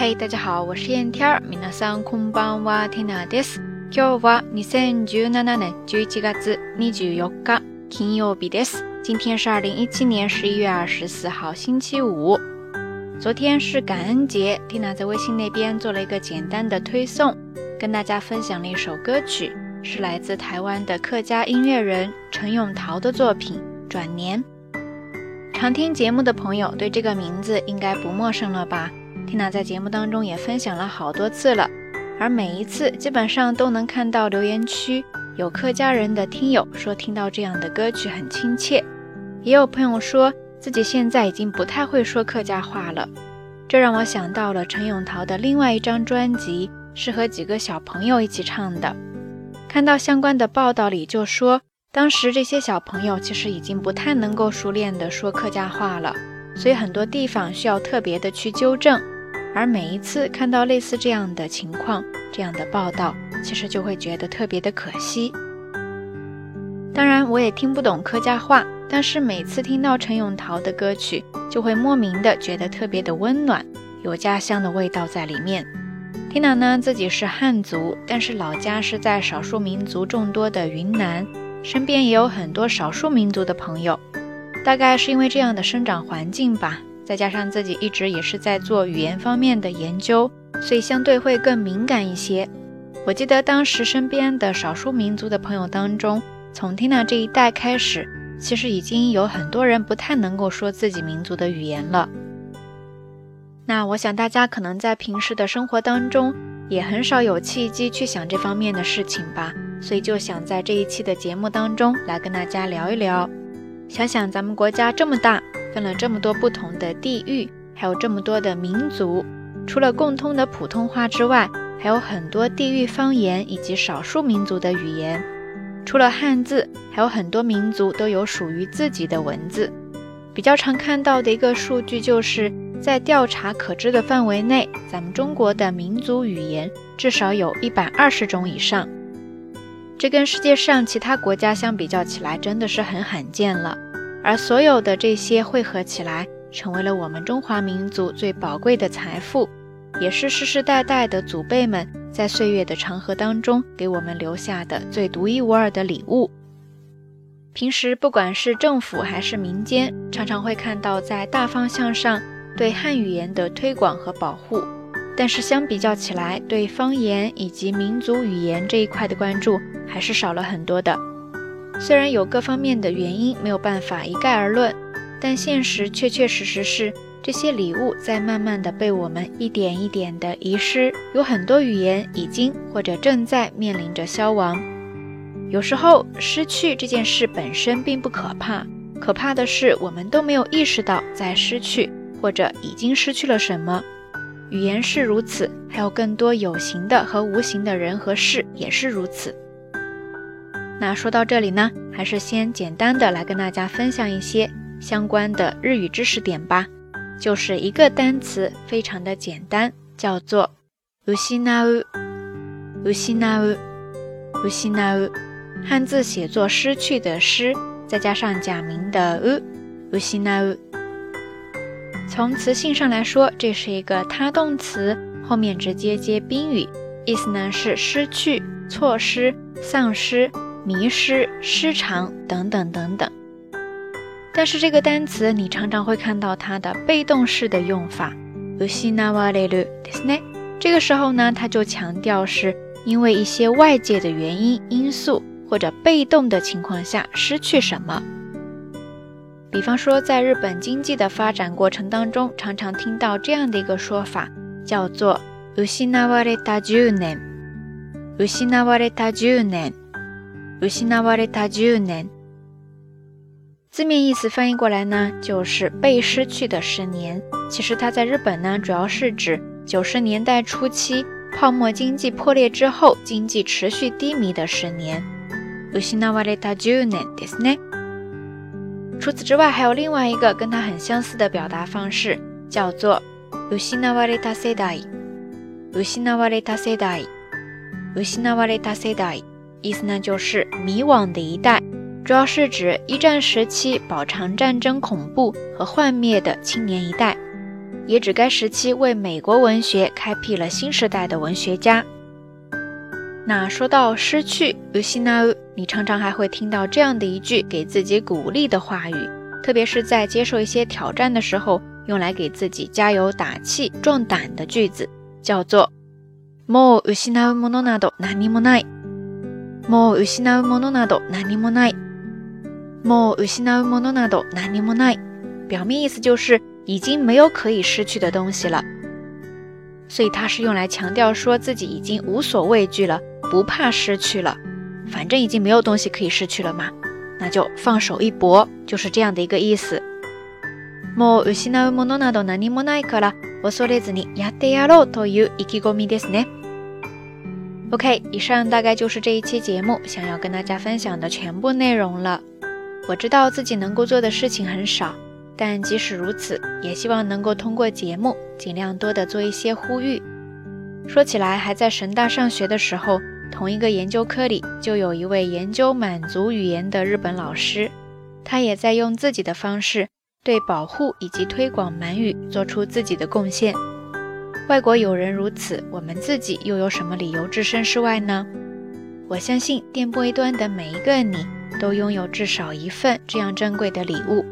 嘿，大家好，我是燕天儿。皆さんこんばんは、ティナです。今日は二千十七年十一月二十四日、金曜日です。今天是二零一七年十一月二十四号，星期五。昨天是感恩节，Tina 在微信那边做了一个简单的推送，跟大家分享了一首歌曲，是来自台湾的客家音乐人陈永桃的作品《转年》。常听节目的朋友对这个名字应该不陌生了吧 ？Tina 在节目当中也分享了好多次了，而每一次基本上都能看到留言区有客家人的听友说听到这样的歌曲很亲切，也有朋友说。自己现在已经不太会说客家话了，这让我想到了陈永桃的另外一张专辑是和几个小朋友一起唱的。看到相关的报道里就说，当时这些小朋友其实已经不太能够熟练的说客家话了，所以很多地方需要特别的去纠正。而每一次看到类似这样的情况、这样的报道，其实就会觉得特别的可惜。当然，我也听不懂客家话。但是每次听到陈永桃的歌曲，就会莫名的觉得特别的温暖，有家乡的味道在里面。Tina 呢自己是汉族，但是老家是在少数民族众多的云南，身边也有很多少数民族的朋友。大概是因为这样的生长环境吧，再加上自己一直也是在做语言方面的研究，所以相对会更敏感一些。我记得当时身边的少数民族的朋友当中，从 Tina 这一代开始。其实已经有很多人不太能够说自己民族的语言了。那我想大家可能在平时的生活当中也很少有契机去想这方面的事情吧，所以就想在这一期的节目当中来跟大家聊一聊。想想咱们国家这么大，分了这么多不同的地域，还有这么多的民族，除了共通的普通话之外，还有很多地域方言以及少数民族的语言。除了汉字，还有很多民族都有属于自己的文字。比较常看到的一个数据，就是在调查可知的范围内，咱们中国的民族语言至少有一百二十种以上。这跟世界上其他国家相比较起来，真的是很罕见了。而所有的这些汇合起来，成为了我们中华民族最宝贵的财富，也是世世代代的祖辈们。在岁月的长河当中，给我们留下的最独一无二的礼物。平时不管是政府还是民间，常常会看到在大方向上对汉语言的推广和保护，但是相比较起来，对方言以及民族语言这一块的关注还是少了很多的。虽然有各方面的原因，没有办法一概而论，但现实确确实实是。这些礼物在慢慢的被我们一点一点的遗失，有很多语言已经或者正在面临着消亡。有时候失去这件事本身并不可怕，可怕的是我们都没有意识到在失去或者已经失去了什么。语言是如此，还有更多有形的和无形的人和事也是如此。那说到这里呢，还是先简单的来跟大家分享一些相关的日语知识点吧。就是一个单词，非常的简单，叫做“失う”。失う，失う，汉字写作“失去”的“失”，再加上假名的“う”，失う。从词性上来说，这是一个他动词，后面直接接宾语，意思呢是失去、错失、丧失、 迷失、失常等等等等。但是这个单词，你常常会看到它的被动式的用法，这个时候呢，它就强调是因为一些外界的原因因素或者被动的情况下失去什么。比方说，在日本经济的发展过程当中，常常听到这样的一个说法，叫做“失われた十年”，失われた十年， 失われた十年。字面意思翻译过来呢，就是被失去的十年。其实它在日本呢，主要是指九十年代初期泡沫经济破裂之后，经济持续低迷的十年。除此之外，还有另外一个跟它很相似的表达方式，叫做“失われた世代”。失われた世代，失われた世代， 意思呢就是迷惘的一代。主要是指一战时期饱尝战争恐怖和幻灭的青年一代。 也指该时期为美国文学开辟了新时代的文学家。那说到失去，你常常还会听到这样的一句给自己鼓励的话语，特别是在接受一些挑战的时候，用来给自己加油打气、壮胆的句子，叫做“もう失うものなど何もない”。 もう失うものなど何もない。もう失うものなど何もない。表面意思就是已经没有可以失去的东西了，所以它是用来强调说自己已经无所畏惧了。不怕失去了，反正已经没有东西可以失去了嘛，那就放手一搏，就是这样的一个意思。もう失うものなど何もないから恐れずにやってやろうという意気込みですね。 OK，以上大概就是这一期节目想要跟大家分享的全部内容了。我知道自己能够做的事情很少，但即使如此，也希望能够通过节目尽量多的做一些呼吁。说起来，还在神大上学的时候。同一个研究科里，就有一位研究满族语言的日本老师，他也在用自己的方式对保护以及推广满语做出自己的贡献。外国友人如此，我们自己又有什么理由置身事外呢？我相信电波一端的每一个你都拥有至少一份这样珍贵的礼物。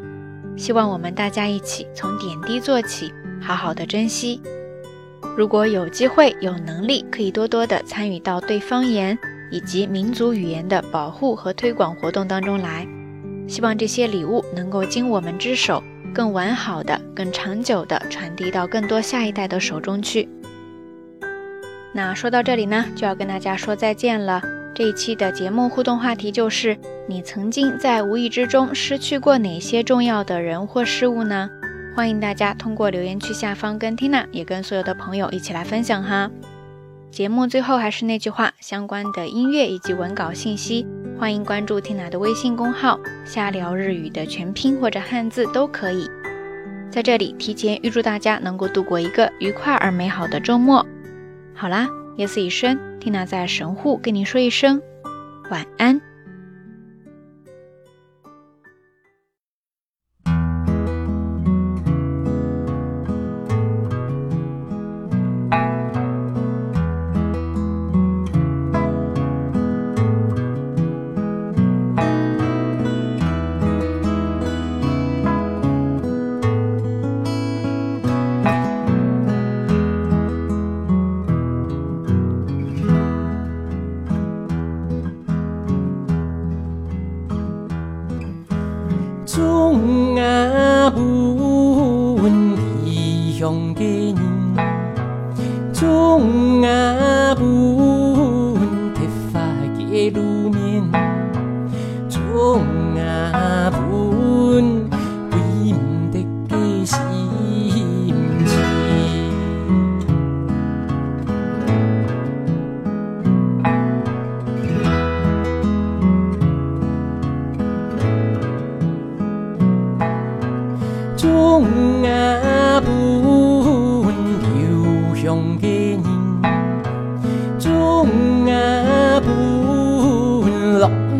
希望我们大家一起从点滴做起，好好的珍惜。如果有机会、有能力，可以多多的参与到对方言以及民族语言的保护和推广活动当中来。希望这些礼物能够经我们之手，更完好的、更长久的传递到更多下一代的手中去。那说到这里呢，就要跟大家说再见了。这一期的节目互动话题就是：你曾经在无意之中失去过哪些重要的人或事物呢？欢迎大家通过留言区下方跟 Tina 也跟所有的朋友一起来分享哈。节目最后还是那句话，相关的音乐以及文稿信息，欢迎关注听娜的微信公号“瞎聊日语”的全拼或者汉字都可以。在这里提前预祝大家能够度过一个愉快而美好的周末。好啦，夜色已深听娜在神户跟你说一声晚安。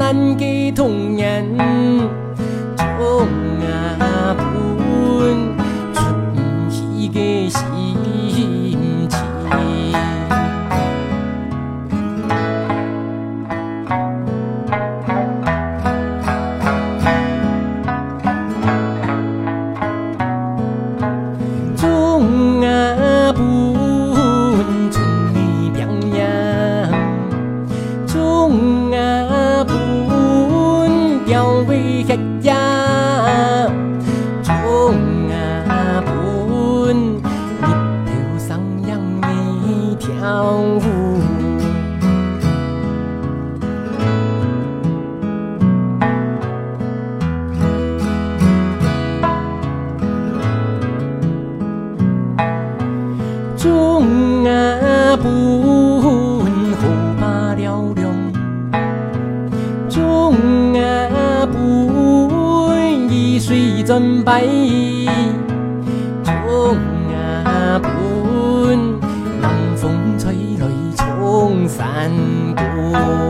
难给同年准备，冲啊奔，南风吹来冲山歌。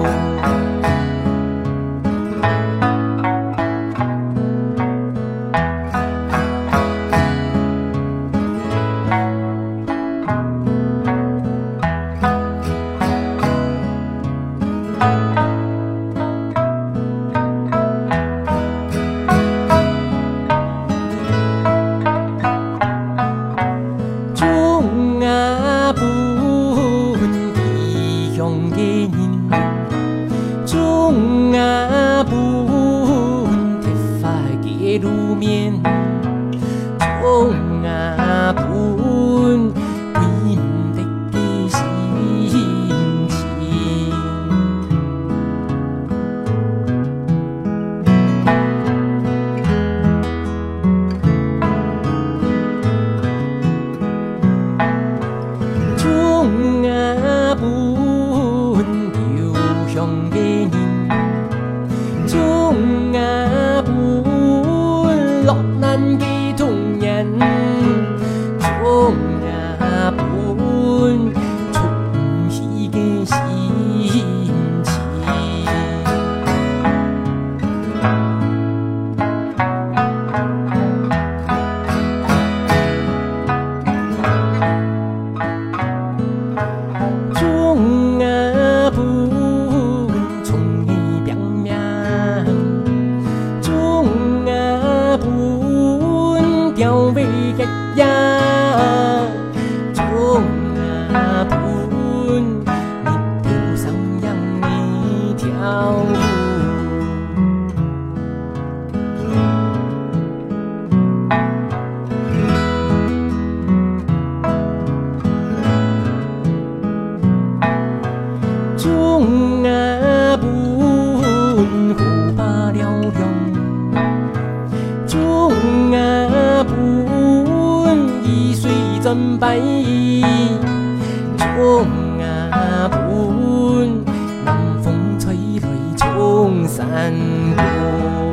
分异乡的人，种啊分铁发的路面。白衣ว啊奔，南风吹来，中山过